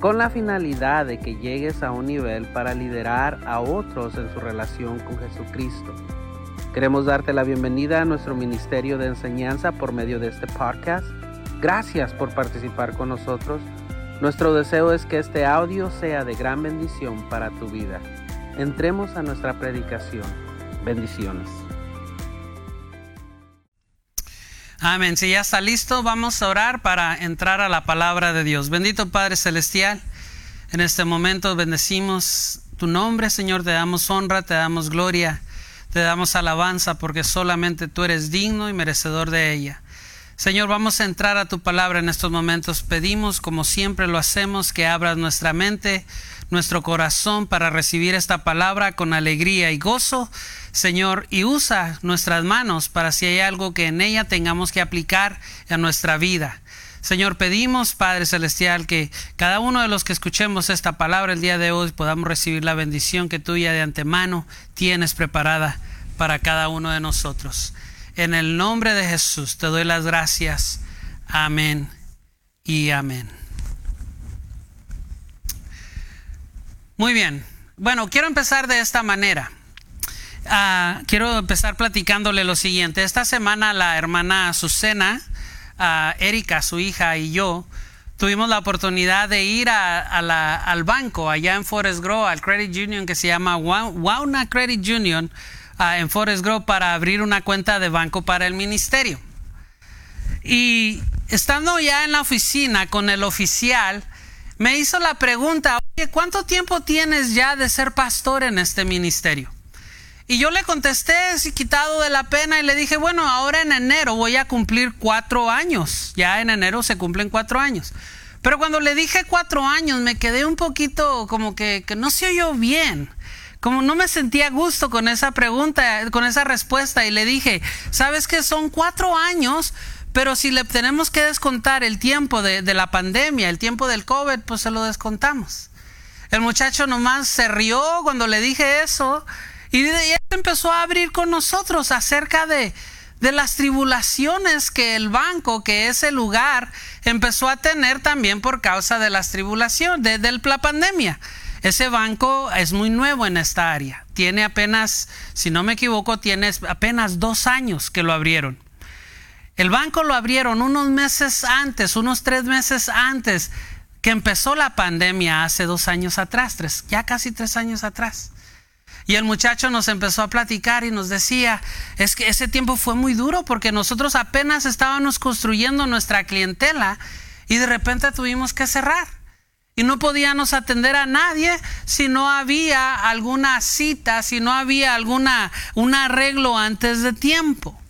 con la finalidad de que llegues a un nivel para liderar a otros en su relación con Jesucristo. Queremos darte la bienvenida a nuestro ministerio de enseñanza por medio de este podcast. Gracias por participar con nosotros. Nuestro deseo es que este audio sea de gran bendición para tu vida. Entremos a nuestra predicación. Bendiciones. Amén. Si ya está listo, vamos a orar para entrar a la palabra de Dios. Bendito Padre Celestial, en este momento bendecimos tu nombre, Señor, te damos honra, te damos gloria, te damos alabanza, porque solamente tú eres digno y merecedor de ella. Señor, vamos a entrar a tu palabra en estos momentos. Pedimos, como siempre lo hacemos, que abras nuestra mente, nuestro corazón para recibir esta palabra con alegría y gozo Señor, y usa nuestras manos para si hay algo que en ella tengamos que aplicar a nuestra vida. Señor, pedimos, Padre Celestial, que cada uno de los que escuchemos esta palabra el día de hoy podamos recibir la bendición que tuya de antemano tienes preparada para cada uno de nosotros. En el nombre de Jesús te doy las gracias. Amén y amén. Muy bien. Bueno, quiero empezar de esta manera. Ah, quiero empezar platicándole lo siguiente. Esta semana la hermana Azucena, uh, Erika, su hija y yo tuvimos la oportunidad de ir al banco allá en Forest Grove, al Credit Union que se llama Wauna Credit Union en Forest Grove para abrir una cuenta de banco para el ministerio. Y estando ya en la oficina con el oficial, me hizo la pregunta, oye, ¿cuánto tiempo tienes ya de ser pastor en este ministerio? Y yo le contesté, quitado de la pena, y le dije, bueno, ahora en enero voy a cumplir cuatro años. Ya en enero se cumplen cuatro años. Pero cuando le dije cuatro años, me quedé un poquito como que, que no se oyó bien. Como no me sentía a gusto con esa pregunta, con esa respuesta. Y le dije, ¿sabes que son cuatro años? Pero si le tenemos que descontar el tiempo de, la pandemia, el tiempo del COVID, pues se lo descontamos. El muchacho nomás se rió cuando le dije eso y él empezó a abrir con nosotros acerca de, de las tribulaciones que el banco, que ese lugar, empezó a tener también por causa de las tribulaciones, de, la pandemia. Ese banco es muy nuevo en esta área. Tiene apenas, si no me equivoco, tiene apenas dos años que lo abrieron. El banco lo abrieron unos meses antes, unos tres meses antes que empezó la pandemia hace dos años atrás, tres, ya casi tres años atrás. Y el muchacho nos empezó a platicar y nos decía, es que ese tiempo fue muy duro porque nosotros apenas estábamos construyendo nuestra clientela y de repente tuvimos que cerrar. Y no podíamos atender a nadie si no había alguna cita, si no había alguna un arreglo antes de tiempo.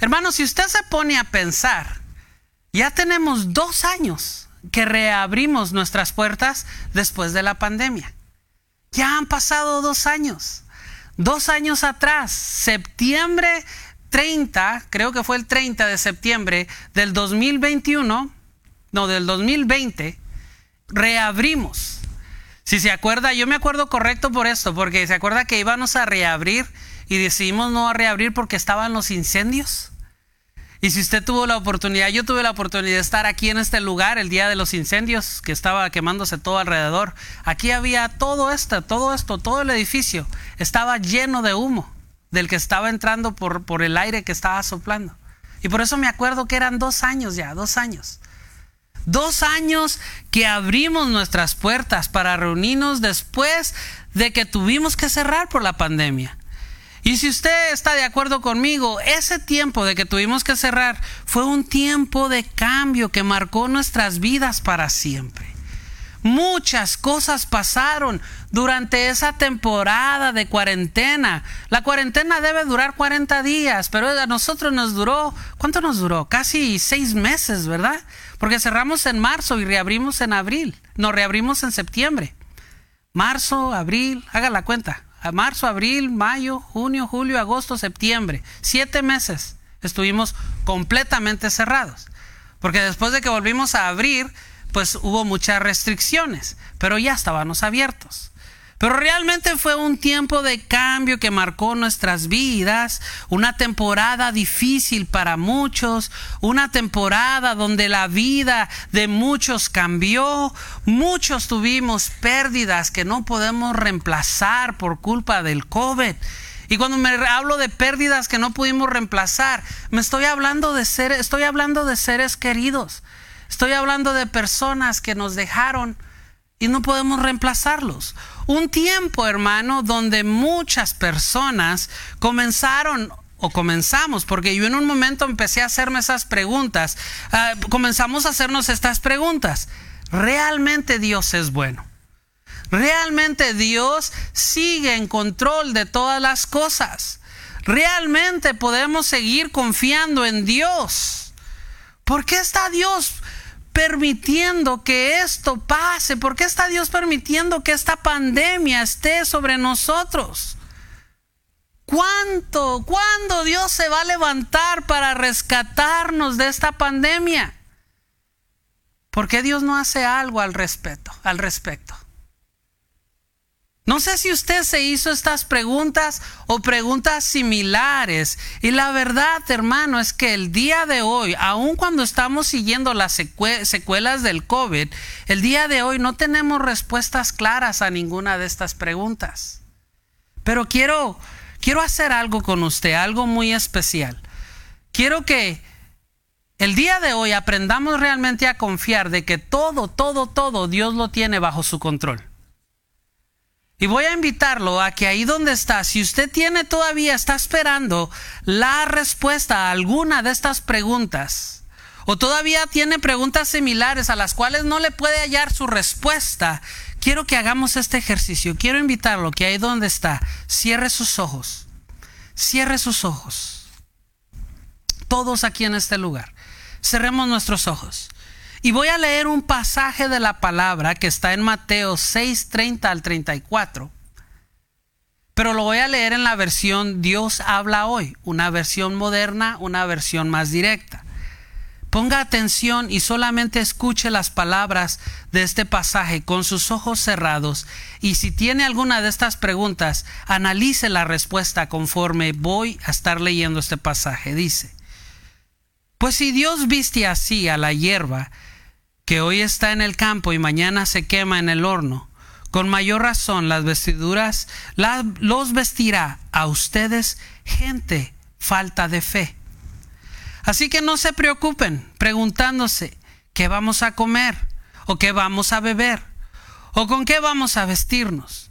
Hermanos, si usted se pone a pensar, ya tenemos dos años que reabrimos nuestras puertas después de la pandemia. Ya han pasado dos años. Dos años atrás, septiembre 30, creo que fue el 30 de septiembre del 2021, no, del 2020, reabrimos. Si se acuerda, yo me acuerdo correcto por esto, porque se acuerda que íbamos a reabrir y decidimos no reabrir porque estaban los incendios. Y si usted tuvo la oportunidad, yo tuve la oportunidad de estar aquí en este lugar el día de los incendios, que estaba quemándose todo alrededor. Aquí había todo esto, todo esto, todo el edificio estaba lleno de humo del que estaba entrando por, por el aire que estaba soplando. Y por eso me acuerdo que eran dos años ya, dos años. Dos años que abrimos nuestras puertas para reunirnos después de que tuvimos que cerrar por la pandemia. Y si usted está de acuerdo conmigo, ese tiempo de que tuvimos que cerrar fue un tiempo de cambio que marcó nuestras vidas para siempre. Muchas cosas pasaron durante esa temporada de cuarentena. La cuarentena debe durar 40 días, pero a nosotros nos duró, ¿cuánto nos duró? Casi seis meses, ¿verdad? Porque cerramos en marzo y reabrimos en abril, nos reabrimos en septiembre. Marzo, abril, haga la cuenta. A marzo, abril, mayo, junio, julio, agosto, septiembre. Siete meses estuvimos completamente cerrados. Porque después de que volvimos a abrir, pues hubo muchas restricciones, pero ya estábamos abiertos. Pero realmente fue un tiempo de cambio que marcó nuestras vidas, una temporada difícil para muchos, una temporada donde la vida de muchos cambió, muchos tuvimos pérdidas que no podemos reemplazar por culpa del COVID. Y cuando me hablo de pérdidas que no pudimos reemplazar, me estoy hablando de seres, estoy hablando de seres queridos. Estoy hablando de personas que nos dejaron y no podemos reemplazarlos. Un tiempo, hermano, donde muchas personas comenzaron o comenzamos, porque yo en un momento empecé a hacerme esas preguntas, ah, comenzamos a hacernos estas preguntas. ¿Realmente Dios es bueno? ¿Realmente Dios sigue en control de todas las cosas? ¿Realmente podemos seguir confiando en Dios? ¿Por qué está Dios permitiendo que esto pase? ¿Por qué está Dios permitiendo que esta pandemia esté sobre nosotros? ¿Cuánto, cuándo Dios se va a levantar para rescatarnos de esta pandemia? ¿Por qué Dios no hace algo al respecto? Al respecto. No sé si usted se hizo estas preguntas o preguntas similares. Y la verdad, hermano, es que el día de hoy, aun cuando estamos siguiendo las secuelas del COVID, el día de hoy no tenemos respuestas claras a ninguna de estas preguntas. Pero quiero, quiero hacer algo con usted, algo muy especial. Quiero que el día de hoy aprendamos realmente a confiar de que todo, todo, todo Dios lo tiene bajo su control. Y voy a invitarlo a que ahí donde está, si usted tiene todavía, está esperando la respuesta a alguna de estas preguntas, o todavía tiene preguntas similares a las cuales no le puede hallar su respuesta, quiero que hagamos este ejercicio. Quiero invitarlo que ahí donde está, cierre sus ojos. Cierre sus ojos. Todos aquí en este lugar. Cerremos nuestros ojos. Y voy a leer un pasaje de la palabra que está en Mateo 6, 30 al 34. Pero lo voy a leer en la versión Dios habla hoy, una versión moderna, una versión más directa. Ponga atención y solamente escuche las palabras de este pasaje con sus ojos cerrados y si tiene alguna de estas preguntas, analice la respuesta conforme voy a estar leyendo este pasaje. Dice, pues si Dios viste así a la hierba que hoy está en el campo y mañana se quema en el horno, con mayor razón las vestiduras los vestirá a ustedes gente falta de fe. Así que no se preocupen preguntándose qué vamos a comer o qué vamos a beber o con qué vamos a vestirnos.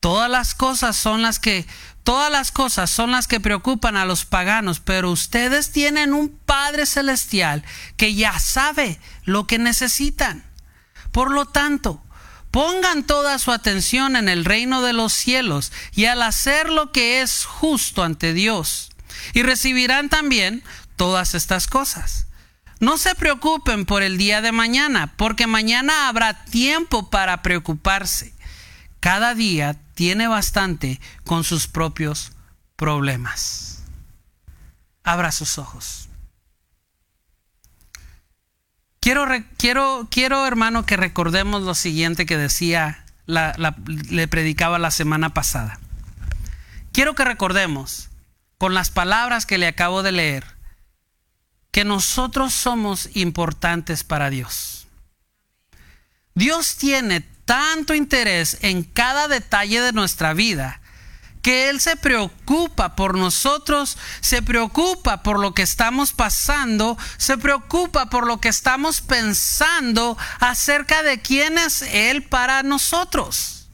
Todas las cosas son las que Todas las cosas son las que preocupan a los paganos, pero ustedes tienen un Padre Celestial que ya sabe lo que necesitan. Por lo tanto, pongan toda su atención en el reino de los cielos y al hacer lo que es justo ante Dios. Y recibirán también todas estas cosas. No se preocupen por el día de mañana, porque mañana habrá tiempo para preocuparse. Cada día tiene bastante con sus propios problemas. Abra sus ojos. Quiero, quiero, quiero hermano, que recordemos lo siguiente que decía, le predicaba la semana pasada. Quiero que recordemos, con las palabras que le acabo de leer, que nosotros somos importantes para Dios. Dios tiene tanto interés en cada detalle de nuestra vida que Él se preocupa por nosotros, se preocupa por lo que estamos pasando, se preocupa por lo que estamos pensando acerca de quién es Él para nosotros.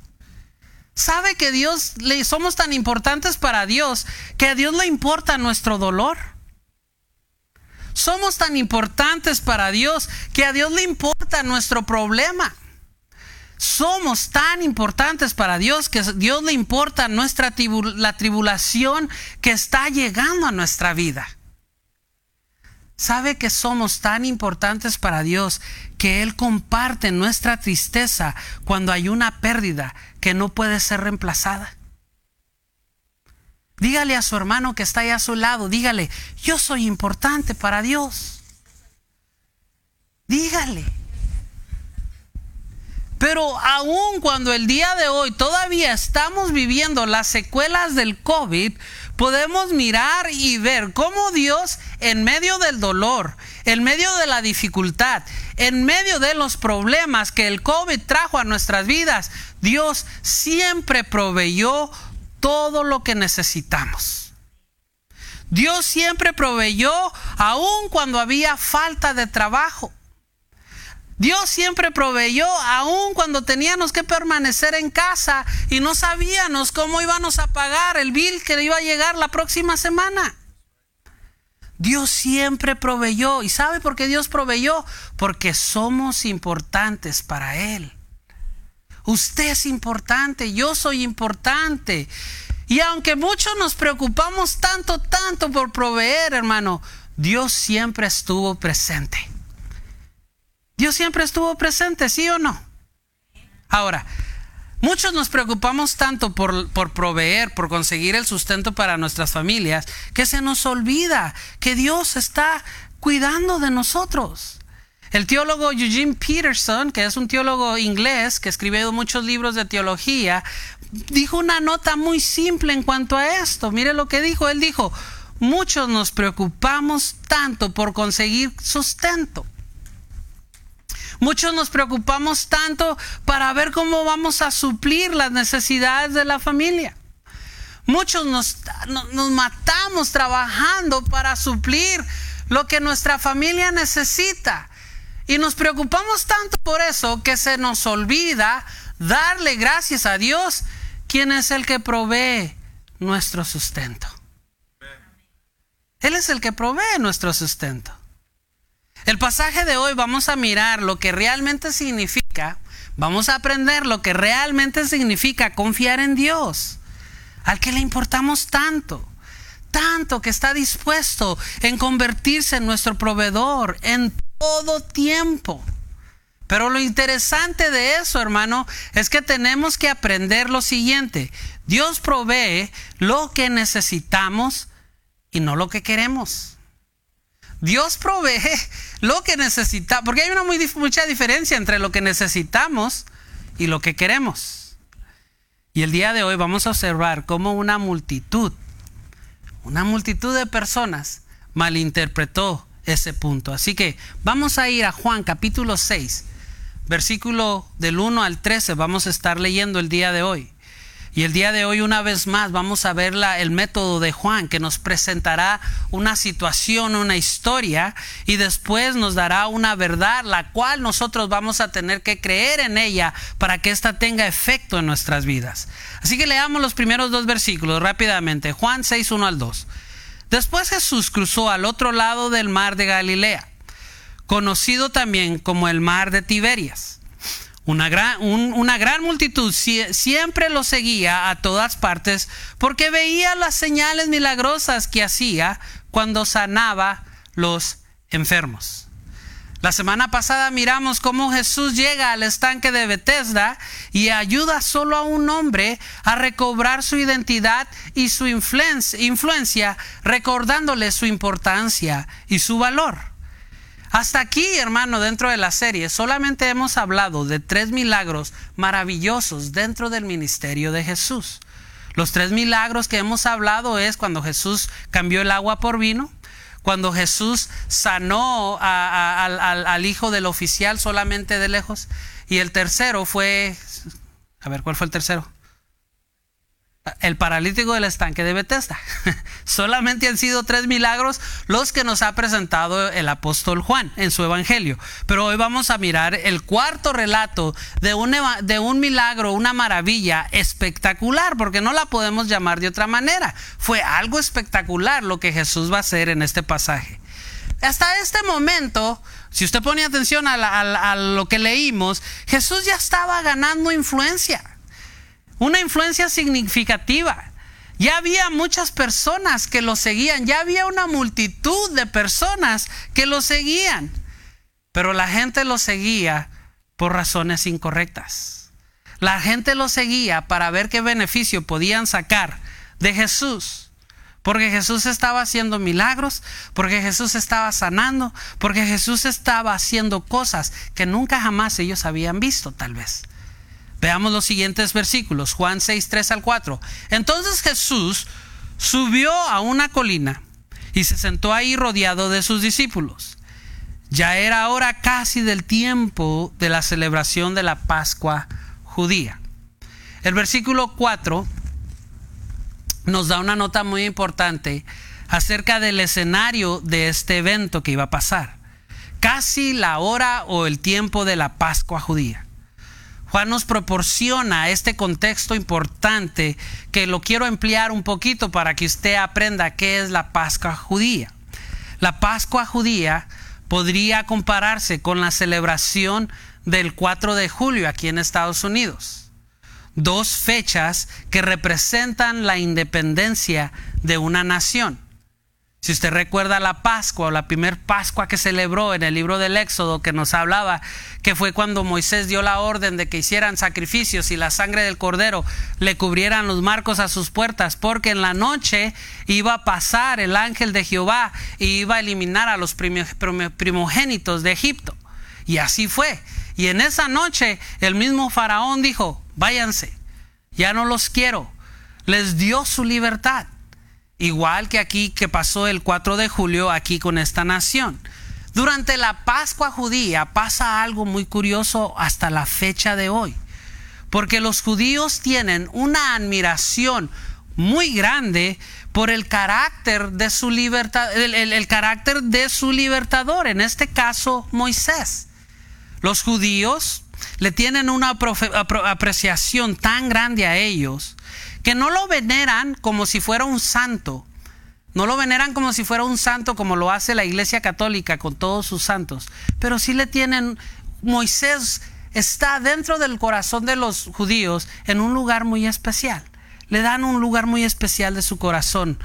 ¿Sabe que Dios le somos tan importantes para Dios que a Dios le importa nuestro dolor? Somos tan importantes para Dios que a Dios le importa nuestro problema somos tan importantes para Dios que Dios le importa nuestra la tribulación que está llegando a nuestra vida. sabe que somos tan importantes para Dios que Él comparte nuestra tristeza cuando hay una pérdida que no puede ser reemplazada. Dígale a su hermano que está ahí a su lado, dígale, yo soy importante para Dios. Dígale. Pero aun cuando el día de hoy todavía estamos viviendo las secuelas del COVID, podemos mirar y ver cómo Dios en medio del dolor, en medio de la dificultad, en medio de los problemas que el COVID trajo a nuestras vidas, Dios siempre proveyó todo lo que necesitamos. Dios siempre proveyó aun cuando había falta de trabajo. Dios siempre proveyó, aun cuando teníamos que permanecer en casa y no sabíamos cómo íbamos a pagar el bill que iba a llegar la próxima semana. Dios siempre proveyó. ¿Y sabe por qué Dios proveyó? Porque somos importantes para Él. Usted es importante, yo soy importante. Y aunque muchos nos preocupamos tanto, tanto por proveer, hermano, Dios siempre estuvo presente. Dios siempre estuvo presente, ¿sí o no? Ahora, muchos nos preocupamos tanto por, por, proveer, por conseguir el sustento para nuestras familias, que se nos olvida que Dios está cuidando de nosotros. El teólogo Eugene Peterson, que es un teólogo inglés que escribió muchos libros de teología, dijo una nota muy simple en cuanto a esto. Mire lo que dijo. Él dijo, muchos nos preocupamos tanto por conseguir sustento Muchos nos preocupamos tanto para ver cómo vamos a suplir las necesidades de la familia. Muchos nos, matamos trabajando para suplir lo que nuestra familia necesita. Y nos preocupamos tanto por eso que se nos olvida darle gracias a Dios, quien es el que provee nuestro sustento. Él es el que provee nuestro sustento. El pasaje de hoy vamos a mirar lo que realmente significa, vamos a aprender lo que realmente significa confiar en Dios, al que le importamos tanto, tanto que está dispuesto en convertirse en nuestro proveedor en todo tiempo. Pero lo interesante de eso, hermano, es que tenemos que aprender lo siguiente. Dios provee lo que necesitamos y no lo que queremos. Dios provee lo que necesita, porque hay una muy, mucha diferencia entre lo que necesitamos y lo que queremos. Y el día de hoy vamos a observar cómo una multitud, una multitud de personas malinterpretó ese punto. Así que vamos a ir a Juan capítulo 6, versículo del 1 al 13, vamos a estar leyendo el día de hoy. Y el día de hoy una vez más vamos a ver el método de Juan que nos presentará una situación, una historia y después nos dará una verdad la cual nosotros vamos a tener que creer en ella para que ésta tenga efecto en nuestras vidas. Así que leamos los primeros dos versículos rápidamente. Juan 6, 1 al 2. Después Jesús cruzó al otro lado del mar de Galilea, conocido también como el mar de Tiberias una gran, una gran multitud siempre lo seguía a todas partes porque veía las señales milagrosas que hacía cuando sanaba los enfermos. La semana pasada miramos cómo Jesús llega al estanque de Bethesda y ayuda solo a un hombre a recobrar su identidad y su influencia, recordándole su importancia y su valor. Hasta aquí, hermano, dentro de la serie, solamente hemos hablado de tres milagros maravillosos dentro del ministerio de Jesús. Los tres milagros que hemos hablado es cuando Jesús cambió el agua por vino, cuando Jesús sanó al hijo del oficial solamente de lejos, y el tercero fue, a ver, ¿cuál fue el tercero? El paralítico del estanque de Bethesda. Solamente han sido tres milagros los que nos ha presentado el apóstol Juan en su evangelio. Pero hoy vamos a mirar el cuarto relato de un, de un milagro, una maravilla espectacular, porque no la podemos llamar de otra manera. Fue algo espectacular lo que Jesús va a hacer en este pasaje. Hasta este momento, si usted pone atención a lo que leímos, Jesús ya estaba ganando influencia una influencia significativa. Ya había muchas personas que lo seguían, ya había una multitud de personas que lo seguían, pero la gente lo seguía por razones incorrectas. La gente lo seguía para ver qué beneficio podían sacar de Jesús. Porque Jesús estaba haciendo milagros, porque Jesús estaba sanando, porque Jesús estaba haciendo cosas que nunca jamás ellos habían visto, tal vez. Veamos los siguientes versículos, Juan 6, 3 al 4. Entonces Jesús subió a una colina y se sentó ahí rodeado de sus discípulos. Ya era hora casi del tiempo de la celebración de la Pascua judía. El versículo 4 nos da una nota muy importante acerca del escenario de este evento que iba a pasar. Casi la hora o el tiempo de la Pascua judía. Juan nos proporciona este contexto importante que lo quiero emplear un poquito para que usted aprenda qué es la Pascua judía. La Pascua judía podría compararse con la celebración del 4 de julio aquí en Estados Unidos dos fechas que representan la independencia de una nación. Si usted recuerda la Pascua o la primer Pascua que celebró en el libro del Éxodo que nos hablaba que fue cuando Moisés dio la orden de que hicieran sacrificios y la sangre del cordero le cubrieran los marcos a sus puertas porque en la noche iba a pasar el ángel de Jehová y iba a eliminar a los primogénitos de Egipto. Y así fue. Y en esa noche el mismo faraón dijo, váyanse, ya no los quiero. Les dio su libertad. Igual que aquí que pasó el 4 de julio aquí con esta nación. Durante la Pascua judía pasa algo muy curioso hasta la fecha de hoy. Porque los judíos tienen una admiración muy grande por el carácter de su libertad, el carácter de su libertador, en este caso Moisés. Los judíos le tienen una apreciación tan grande a ellos que no lo veneran como si fuera un santo. No lo veneran como si fuera un santo como lo hace la Iglesia Católica con todos sus santos. Pero sí le tienen, Moisés está dentro del corazón de los judíos en un lugar muy especial. Le dan un lugar muy especial de su corazón.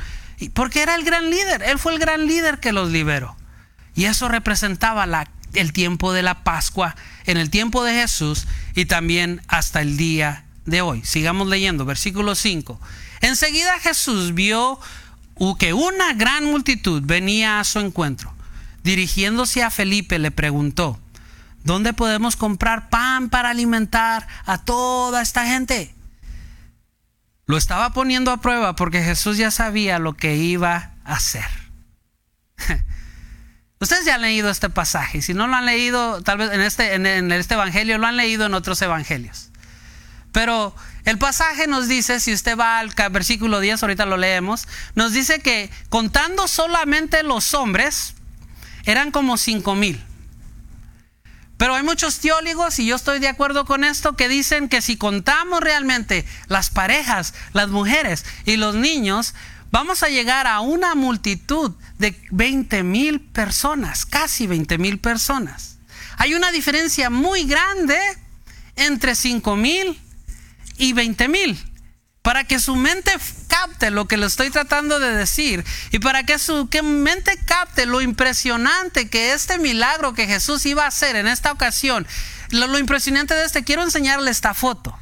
Porque era el gran líder, él fue el gran líder que los liberó. Y eso representaba el tiempo de la Pascua, en el tiempo de Jesús y también hasta el día de hoy. Sigamos leyendo, versículo 5. Enseguida Jesús vio que una gran multitud venía a su encuentro. Dirigiéndose a Felipe le preguntó, ¿dónde podemos comprar pan para alimentar a toda esta gente? Lo estaba poniendo a prueba porque Jesús ya sabía lo que iba a hacer. Ustedes ya han leído este pasaje. Si no lo han leído, tal vez en este, en, este evangelio, lo han leído en otros evangelios. Pero el pasaje nos dice, si usted va al versículo 10, ahorita lo leemos, nos dice que contando solamente los hombres, eran como cinco mil. Pero hay muchos teólogos, y yo estoy de acuerdo con esto, que dicen que si contamos realmente las parejas, las mujeres y los niños, vamos a llegar a una multitud de 20 mil personas, casi 20 mil personas. Hay una diferencia muy grande entre 5 mil y 20 mil. Para que su mente capte lo que le estoy tratando de decir y para que su mente capte lo impresionante que este milagro que Jesús iba a hacer en esta ocasión, lo, impresionante de este, quiero enseñarle esta foto.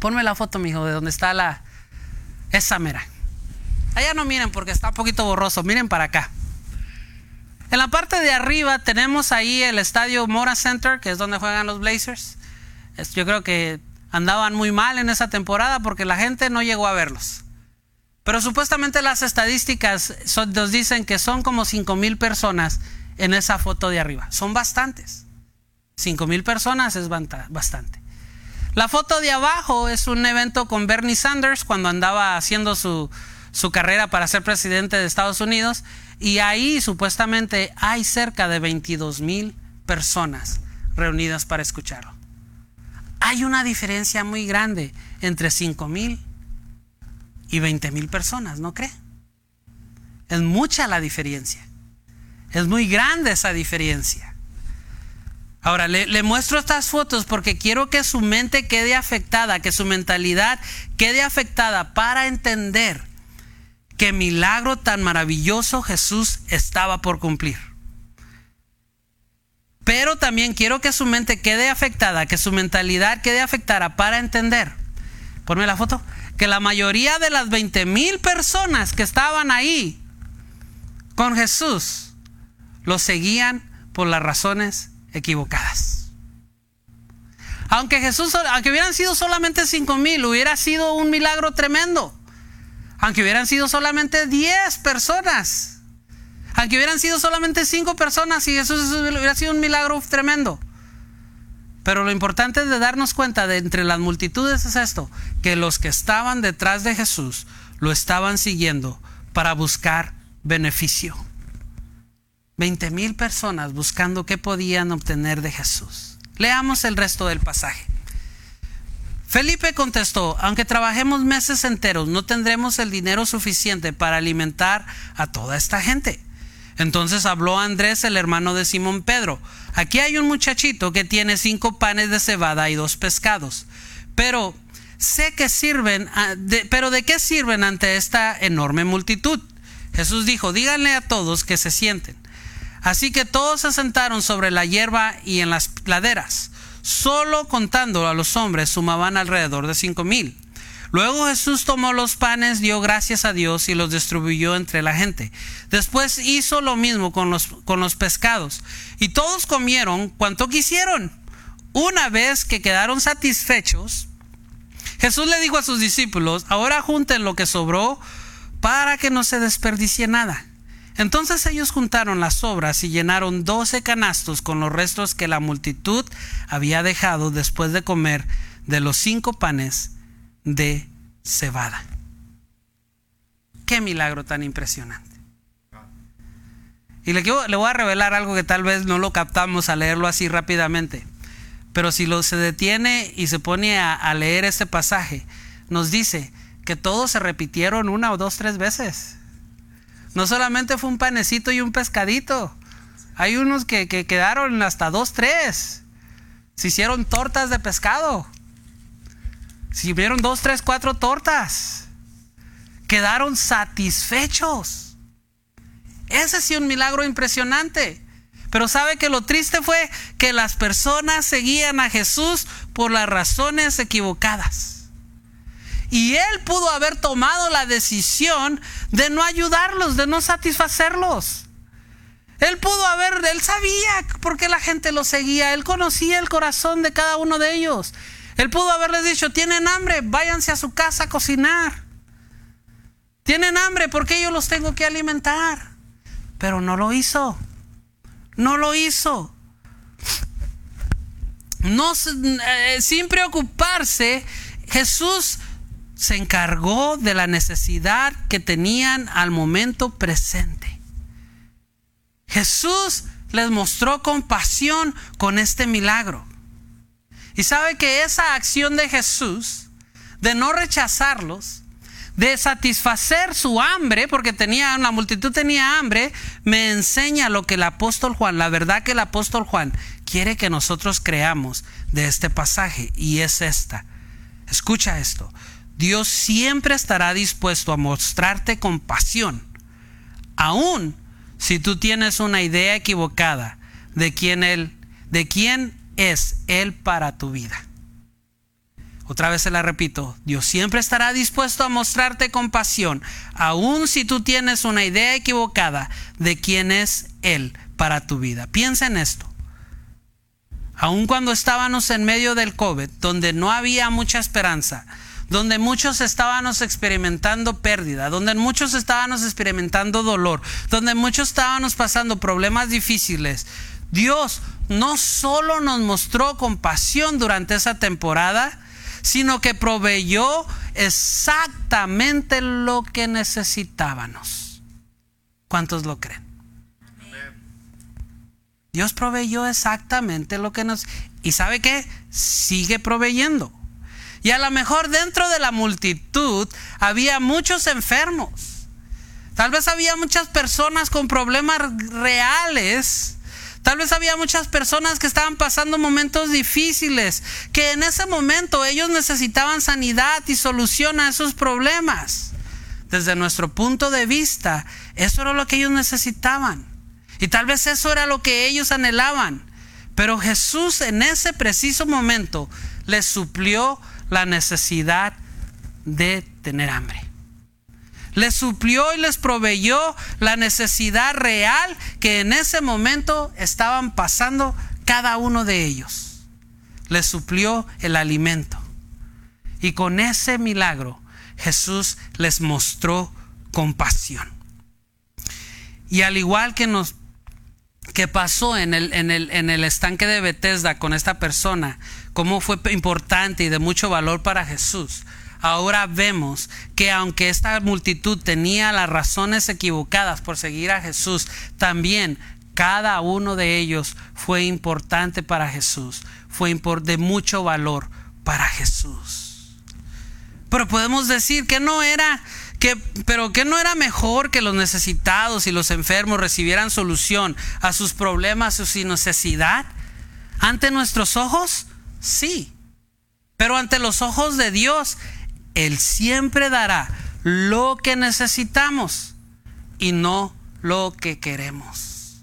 Ponme la foto, mijo, de donde está la esa mera. Allá no miren porque está un poquito borroso, miren para acá. En la parte de arriba tenemos ahí el estadio Mora Center, que es donde juegan los Blazers. Yo creo que andaban muy mal en esa temporada porque la gente no llegó a verlos. Pero supuestamente las estadísticas nos dicen que son como 5 mil personas en esa foto de arriba. Son bastantes. 5 mil personas es bastante. La foto de abajo es un evento con Bernie Sanders cuando andaba haciendo su, su carrera para ser presidente de Estados Unidos y ahí supuestamente hay cerca de 22 mil personas reunidas para escucharlo. Hay una diferencia muy grande entre 5 mil y 20 mil personas, ¿no cree? Es mucha la diferencia. Es muy grande esa diferencia. Ahora, le, muestro estas fotos porque quiero que su mente quede afectada, que su mentalidad quede afectada para entender que milagro tan maravilloso Jesús estaba por cumplir. Pero también quiero que su mente quede afectada, que su mentalidad quede afectada para entender. Ponme la foto. Que la mayoría de las 20 mil personas que estaban ahí con Jesús lo seguían por las razones equivocadas. Aunque Jesús, aunque hubieran sido solamente 5 mil, hubiera sido un milagro tremendo. Aunque hubieran sido solamente 10 personas. Aunque hubieran sido solamente 5 personas y Jesús hubiera sido un milagro tremendo. Pero lo importante de darnos cuenta de entre las multitudes es esto, que los que estaban detrás de Jesús lo estaban siguiendo para buscar beneficio. 20 mil personas buscando qué podían obtener de Jesús. Leamos el resto del pasaje. Felipe contestó, aunque trabajemos meses enteros, no tendremos el dinero suficiente para alimentar a toda esta gente. Entonces habló Andrés, el hermano de Simón Pedro. Aquí hay un muchachito que tiene cinco panes de cebada y dos pescados. Pero sé que sirven, ah, pero ¿de qué sirven ante esta enorme multitud? Jesús dijo, díganle a todos que se sienten. Así que todos se sentaron sobre la hierba y en las laderas. Solo contando a los hombres sumaban alrededor de cinco mil. Luego Jesús tomó los panes, dio gracias a Dios y los distribuyó entre la gente. Después hizo lo mismo con los, con los pescados. Y todos comieron cuanto quisieron. Una vez que quedaron satisfechos, Jesús le dijo a sus discípulos, ahora junten lo que sobró para que no se desperdicie nada. Entonces ellos juntaron las sobras y llenaron doce canastos con los restos que la multitud había dejado después de comer de los cinco panes de cebada. Qué milagro tan impresionante. Y le, le voy a revelar algo que tal vez no lo captamos a leerlo así rápidamente. Pero si lo se detiene y se pone a, leer este pasaje, nos dice que todos se repitieron una o dos, tres veces. No solamente fue un panecito y un pescadito. Hay unos que, quedaron hasta dos, tres. Se hicieron tortas de pescado. Se hicieron dos, tres, cuatro tortas. Quedaron satisfechos. Ese sí un milagro impresionante. Pero sabe que lo triste fue que las personas seguían a Jesús por las razones equivocadas. Y él pudo haber tomado la decisión de no ayudarlos, de no satisfacerlos. Él pudo haber, él sabía por qué la gente lo seguía, él conocía el corazón de cada uno de ellos. Él pudo haberles dicho, tienen hambre, váyanse a su casa a cocinar. Tienen hambre, ¿por qué yo los tengo que alimentar? Pero no lo hizo. No lo hizo. No, eh, sin preocuparse, Jesús se encargó de la necesidad que tenían al momento presente. Jesús les mostró compasión con este milagro. Y sabe que esa acción de Jesús, de no rechazarlos, de satisfacer su hambre, porque tenía, la multitud tenía hambre, me enseña lo que el apóstol Juan, la verdad que el apóstol Juan quiere que nosotros creamos de este pasaje, y es esta. Escucha esto. Dios siempre estará dispuesto a mostrarte compasión, aun si tú tienes una idea equivocada de quién él, de quién es él para tu vida. Otra vez se la repito, Dios siempre estará dispuesto a mostrarte compasión, aun si tú tienes una idea equivocada de quién es Él para tu vida. Piensa en esto. Aun cuando estábamos en medio del COVID, donde no había mucha esperanza, donde muchos estábamos experimentando pérdida, donde muchos estábamos experimentando dolor, donde muchos estábamos pasando problemas difíciles. Dios no solo nos mostró compasión durante esa temporada, sino que proveyó exactamente lo que necesitábamos. ¿Cuántos lo creen? Dios proveyó exactamente lo que nos... ¿Y sabe qué? Sigue proveyendo. Y a lo mejor dentro de la multitud había muchos enfermos. Tal vez había muchas personas con problemas reales. Tal vez había muchas personas que estaban pasando momentos difíciles, que en ese momento ellos necesitaban sanidad y solución a esos problemas. Desde nuestro punto de vista, eso era lo que ellos necesitaban. Y tal vez eso era lo que ellos anhelaban. Pero Jesús en ese preciso momento les suplió la necesidad de tener hambre. Les suplió y les proveyó la necesidad real que en ese momento estaban pasando cada uno de ellos. Les suplió el alimento. Y con ese milagro Jesús les mostró compasión. Y al igual que nos que pasó en el, en el, en el estanque de Bethesda con esta persona, cómo fue importante y de mucho valor para Jesús. Ahora vemos que aunque esta multitud tenía las razones equivocadas por seguir a Jesús, también cada uno de ellos fue importante para Jesús, fue de mucho valor para Jesús. Pero podemos decir que no era que, pero que no era mejor que los necesitados y los enfermos recibieran solución a sus problemas o su necesidad ante nuestros ojos, sí. Pero ante los ojos de Dios, Él siempre dará lo que necesitamos y no lo que queremos.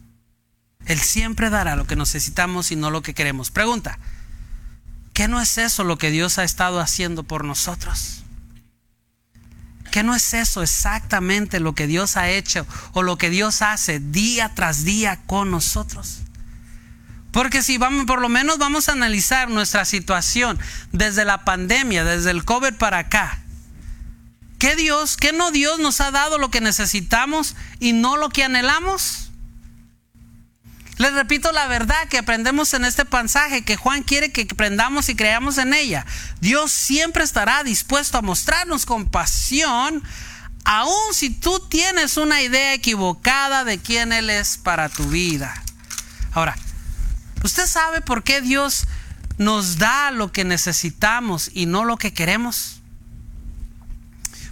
Él siempre dará lo que necesitamos y no lo que queremos. Pregunta, ¿qué no es eso lo que Dios ha estado haciendo por nosotros? ¿Qué no es eso exactamente lo que Dios ha hecho o lo que Dios hace día tras día con nosotros? Porque si vamos, por lo menos vamos a analizar nuestra situación desde la pandemia, desde el COVID para acá. ¿Qué Dios, qué no Dios nos ha dado lo que necesitamos y no lo que anhelamos? Les repito la verdad que aprendemos en este pasaje, que Juan quiere que aprendamos y creamos en ella. Dios siempre estará dispuesto a mostrarnos compasión, aun si tú tienes una idea equivocada de quién Él es para tu vida. Ahora, ¿usted sabe por qué Dios nos da lo que necesitamos y no lo que queremos?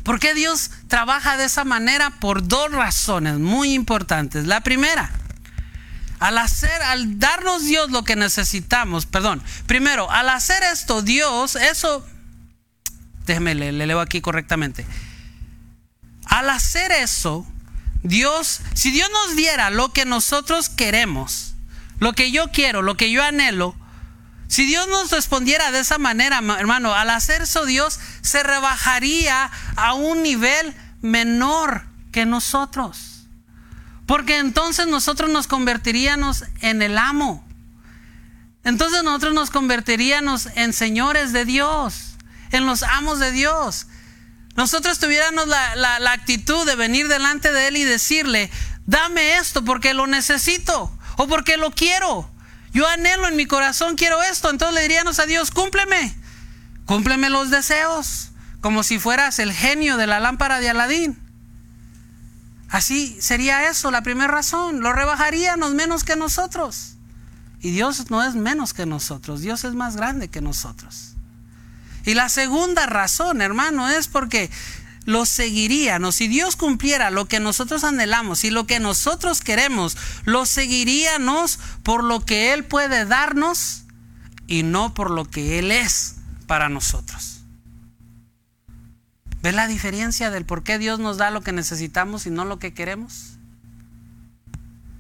¿Por qué Dios trabaja de esa manera? Por dos razones muy importantes. La primera, al hacer, al darnos Dios lo que necesitamos, perdón, primero, al hacer esto, Dios, eso, déjeme, le, le leo aquí correctamente. Al hacer eso, Dios, si Dios nos diera lo que nosotros queremos, lo que yo quiero, lo que yo anhelo, si Dios nos respondiera de esa manera, hermano, al hacer eso Dios se rebajaría a un nivel menor que nosotros. Porque entonces nosotros nos convertiríamos en el amo. Entonces nosotros nos convertiríamos en señores de Dios, en los amos de Dios. Nosotros tuviéramos la, la, actitud de venir delante de Él y decirle, dame esto porque lo necesito o porque lo quiero. Yo anhelo en mi corazón, quiero esto. Entonces le diríamos a Dios, cúmpleme, cúmpleme los deseos, como si fueras el genio de la lámpara de Aladín. Así sería eso, la primera razón. Lo rebajaríamos menos que nosotros. Y Dios no es menos que nosotros, Dios es más grande que nosotros. Y la segunda razón, hermano, es porque lo seguiríamos. Si Dios cumpliera lo que nosotros anhelamos y lo que nosotros queremos, lo seguiríamos por lo que Él puede darnos y no por lo que Él es para nosotros. ¿Ves la diferencia del por qué Dios nos da lo que necesitamos y no lo que queremos?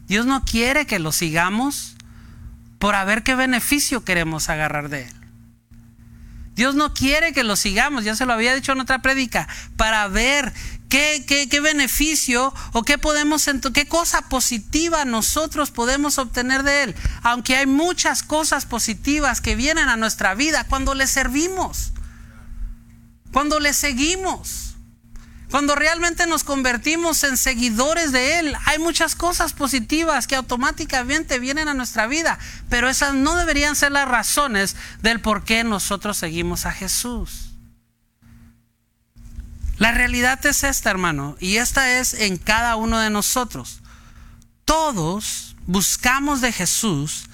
Dios no quiere que lo sigamos por a ver qué beneficio queremos agarrar de Él. Dios no quiere que lo sigamos, ya se lo había dicho en otra prédica, para ver qué, qué, qué beneficio o qué podemos, qué cosa positiva nosotros podemos obtener de Él. Aunque hay muchas cosas positivas que vienen a nuestra vida cuando le servimos cuando le seguimos, cuando realmente nos convertimos en seguidores de Él, hay muchas cosas positivas que automáticamente vienen a nuestra vida, pero esas no deberían ser las razones del por qué nosotros seguimos a Jesús. La realidad es esta, hermano, y esta es en cada uno de nosotros. Todos buscamos de Jesús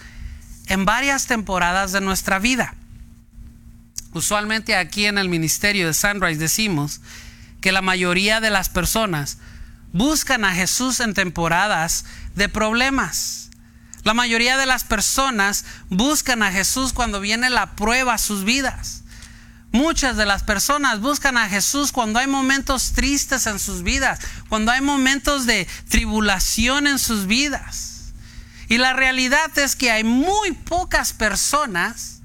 en varias temporadas de nuestra vida. Usualmente aquí en el ministerio de Sunrise decimos que la mayoría de las personas buscan a Jesús en temporadas de problemas. La mayoría de las personas buscan a Jesús cuando viene la prueba a sus vidas. Muchas de las personas buscan a Jesús cuando hay momentos tristes en sus vidas, cuando hay momentos de tribulación en sus vidas. Y la realidad es que hay muy pocas personas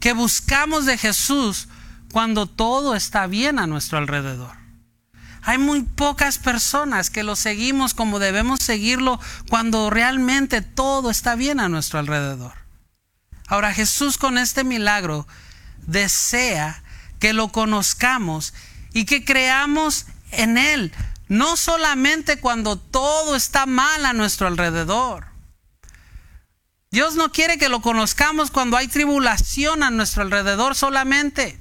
que buscamos de Jesús cuando todo está bien a nuestro alrededor. Hay muy pocas personas que lo seguimos como debemos seguirlo cuando realmente todo está bien a nuestro alrededor. Ahora Jesús con este milagro desea que lo conozcamos y que creamos en Él, no solamente cuando todo está mal a nuestro alrededor. Dios no quiere que lo conozcamos cuando hay tribulación a nuestro alrededor solamente.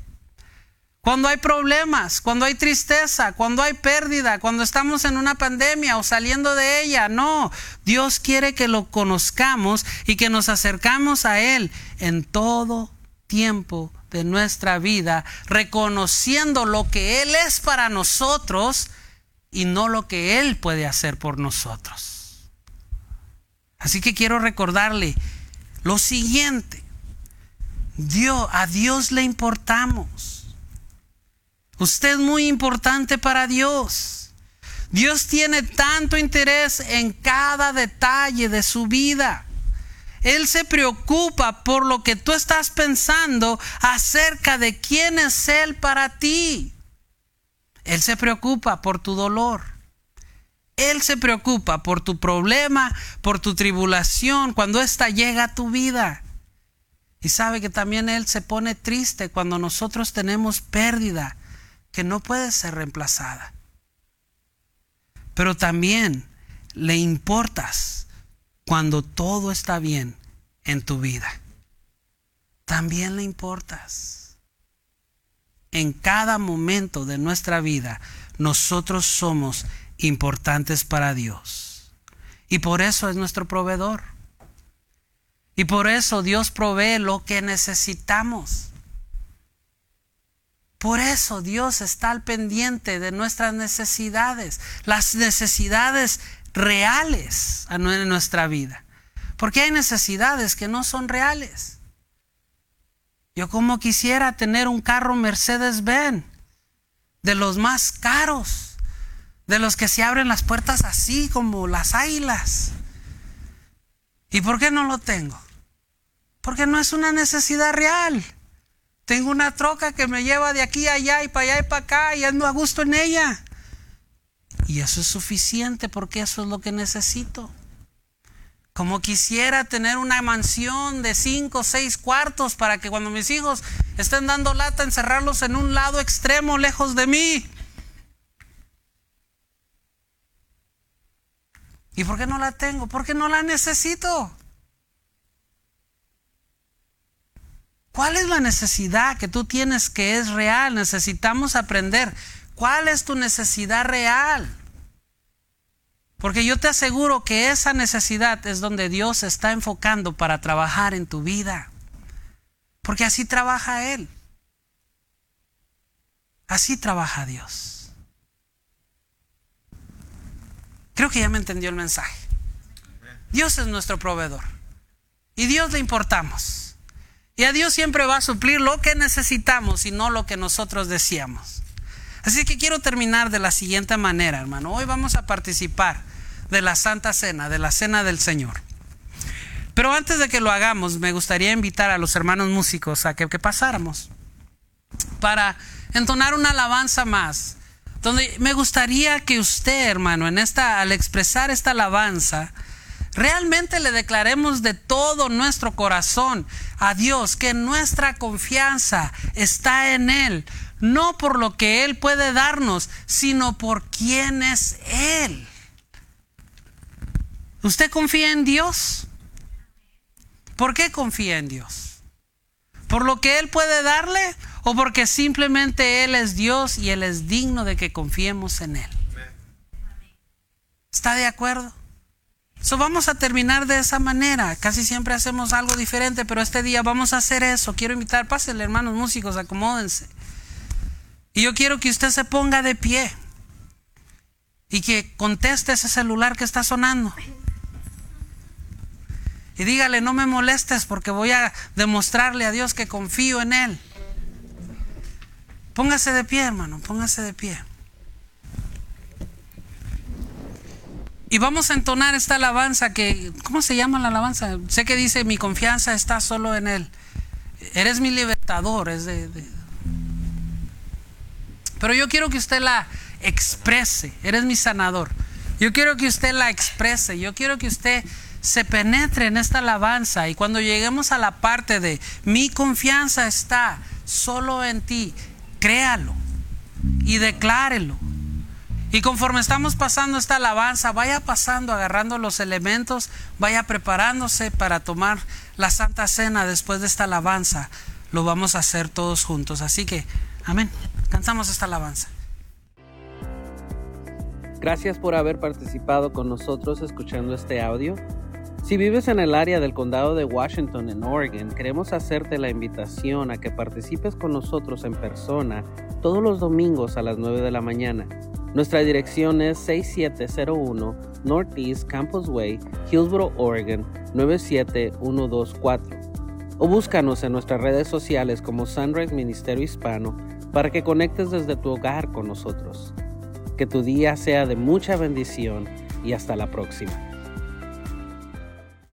Cuando hay problemas, cuando hay tristeza, cuando hay pérdida, cuando estamos en una pandemia o saliendo de ella. No, Dios quiere que lo conozcamos y que nos acercamos a Él en todo tiempo de nuestra vida, reconociendo lo que Él es para nosotros y no lo que Él puede hacer por nosotros. Así que quiero recordarle lo siguiente. Dios, a Dios le importamos. Usted es muy importante para Dios. Dios tiene tanto interés en cada detalle de su vida. Él se preocupa por lo que tú estás pensando acerca de quién es Él para ti. Él se preocupa por tu dolor. Él se preocupa por tu problema, por tu tribulación, cuando ésta llega a tu vida. Y sabe que también Él se pone triste cuando nosotros tenemos pérdida que no puede ser reemplazada. Pero también le importas cuando todo está bien en tu vida. También le importas. En cada momento de nuestra vida, nosotros somos importantes para Dios. Y por eso es nuestro proveedor. Y por eso Dios provee lo que necesitamos. Por eso Dios está al pendiente de nuestras necesidades, las necesidades reales en nuestra vida. Porque hay necesidades que no son reales. Yo como quisiera tener un carro Mercedes-Benz, de los más caros, de los que se abren las puertas así como las águilas. ¿Y por qué no lo tengo? Porque no es una necesidad real. Tengo una troca que me lleva de aquí a allá y para allá y para acá y ando a gusto en ella. Y eso es suficiente porque eso es lo que necesito. Como quisiera tener una mansión de cinco o seis cuartos para que cuando mis hijos estén dando lata, encerrarlos en un lado extremo lejos de mí. ¿Y por qué no la tengo? Porque no la necesito. ¿Cuál es la necesidad que tú tienes que es real? Necesitamos aprender ¿Cuál es tu necesidad real? Porque yo te aseguro que esa necesidad es donde Dios está enfocando para trabajar en tu vida. Porque así trabaja Él. Así trabaja Dios. Creo que ya me entendió el mensaje. Dios es nuestro proveedor. Y Dios le importamos. Y a Dios siempre va a suplir lo que necesitamos y no lo que nosotros deseamos. Así que quiero terminar de la siguiente manera, hermano. Hoy vamos a participar de la Santa Cena, de la Cena del Señor. Pero antes de que lo hagamos, me gustaría invitar a los hermanos músicos a que, pasáramos para entonar una alabanza más. Donde me gustaría que usted, hermano, en esta, al expresar esta alabanza, realmente le declaremos de todo nuestro corazón a Dios que nuestra confianza está en Él no por lo que Él puede darnos, sino por quién es Él. ¿Usted confía en Dios? ¿Por qué confía en Dios? ¿Por lo que Él puede darle o porque simplemente Él es Dios y Él es digno de que confiemos en Él? ¿Está de acuerdo? So, vamos a terminar de esa manera. Casi siempre hacemos algo diferente, pero este día vamos a hacer eso. Quiero invitar, pásenle hermanos músicos, acomódense. Y yo quiero que usted se ponga de pie y que conteste ese celular que está sonando. Y dígale, no me molestes porque voy a demostrarle a Dios que confío en Él. Póngase de pie, hermano, póngase de pie. Y vamos a entonar esta alabanza que, ¿cómo se llama la alabanza? Sé que dice, mi confianza está solo en Él. Eres mi libertador. Es de, Pero yo quiero que usted la exprese. Eres mi sanador. Yo quiero que usted la exprese. Yo quiero que usted se penetre en esta alabanza. Y cuando lleguemos a la parte de mi confianza está solo en ti, créalo y declárelo. Y conforme estamos pasando esta alabanza, vaya pasando, agarrando los elementos, vaya preparándose para tomar la Santa Cena después de esta alabanza. Lo vamos a hacer todos juntos. Así que, amén. Cansamos esta alabanza. Gracias por haber participado con nosotros escuchando este audio. Si vives en el área del condado de Washington, en Oregon, queremos hacerte la invitación a que participes con nosotros en persona todos los domingos a las 9 de la mañana. Nuestra dirección es 6701 Northeast Campus Way, Hillsboro, Oregon 97124. O búscanos en nuestras redes sociales como Sunrise Ministerio Hispano para que conectes desde tu hogar con nosotros. Que tu día sea de mucha bendición y hasta la próxima.